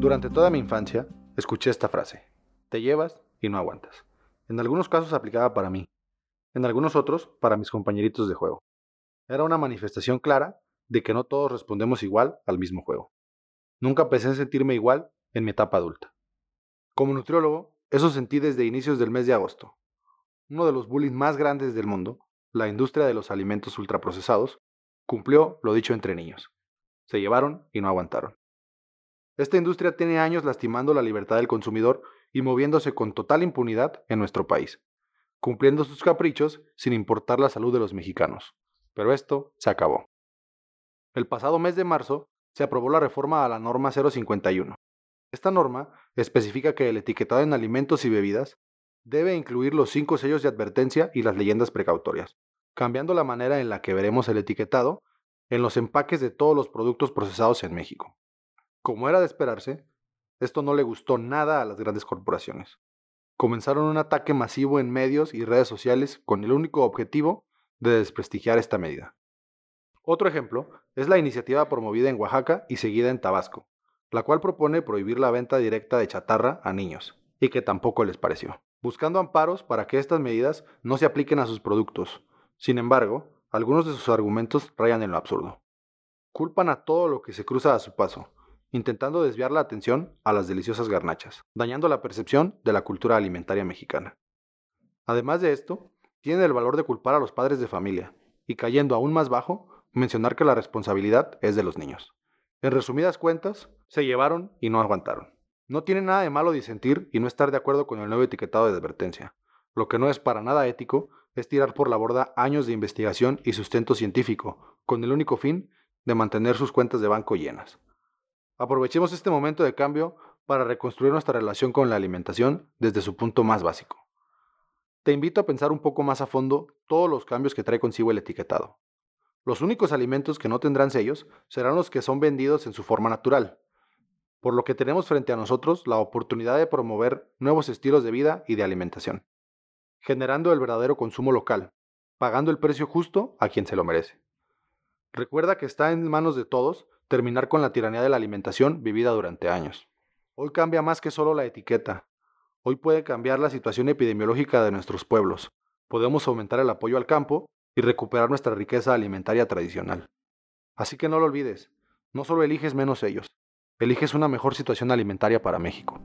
Durante toda mi infancia, escuché esta frase, te llevas y no aguantas. En algunos casos aplicaba para mí, en algunos otros para mis compañeritos de juego. Era una manifestación clara de que no todos respondemos igual al mismo juego. Nunca pensé en sentirme igual en mi etapa adulta. Como nutriólogo, eso sentí desde inicios del mes de agosto. Uno de los bullies más grandes del mundo, la industria de los alimentos ultraprocesados, cumplió lo dicho entre niños. Se llevaron y no aguantaron. Esta industria tiene años lastimando la libertad del consumidor y moviéndose con total impunidad en nuestro país, cumpliendo sus caprichos sin importar la salud de los mexicanos. Pero esto se acabó. El pasado mes de marzo se aprobó la reforma a la norma 051. Esta norma especifica que el etiquetado en alimentos y bebidas debe incluir los cinco sellos de advertencia y las leyendas precautorias, cambiando la manera en la que veremos el etiquetado en los empaques de todos los productos procesados en México. Como era de esperarse, esto no le gustó nada a las grandes corporaciones. Comenzaron un ataque masivo en medios y redes sociales con el único objetivo de desprestigiar esta medida. Otro ejemplo es la iniciativa promovida en Oaxaca y seguida en Tabasco, la cual propone prohibir la venta directa de chatarra a niños, y que tampoco les pareció, buscando amparos para que estas medidas no se apliquen a sus productos. Sin embargo, algunos de sus argumentos rayan en lo absurdo. Culpan a todo lo que se cruza a su paso, intentando desviar la atención a las deliciosas garnachas, dañando la percepción de la cultura alimentaria mexicana. Además de esto, tienen el valor de culpar a los padres de familia, y cayendo aún más bajo, mencionar que la responsabilidad es de los niños. En resumidas cuentas, se llevaron y no aguantaron. No tiene nada de malo disentir y no estar de acuerdo con el nuevo etiquetado de advertencia. Lo que no es para nada ético es tirar por la borda años de investigación y sustento científico, con el único fin de mantener sus cuentas de banco llenas. Aprovechemos este momento de cambio para reconstruir nuestra relación con la alimentación desde su punto más básico. Te invito a pensar un poco más a fondo todos los cambios que trae consigo el etiquetado. Los únicos alimentos que no tendrán sellos serán los que son vendidos en su forma natural, por lo que tenemos frente a nosotros la oportunidad de promover nuevos estilos de vida y de alimentación, generando el verdadero consumo local, pagando el precio justo a quien se lo merece. Recuerda que está en manos de todos terminar con la tiranía de la alimentación vivida durante años. Hoy cambia más que solo la etiqueta. Hoy puede cambiar la situación epidemiológica de nuestros pueblos. Podemos aumentar el apoyo al campo y recuperar nuestra riqueza alimentaria tradicional. Así que no lo olvides, no solo eliges menos ellos, eliges una mejor situación alimentaria para México.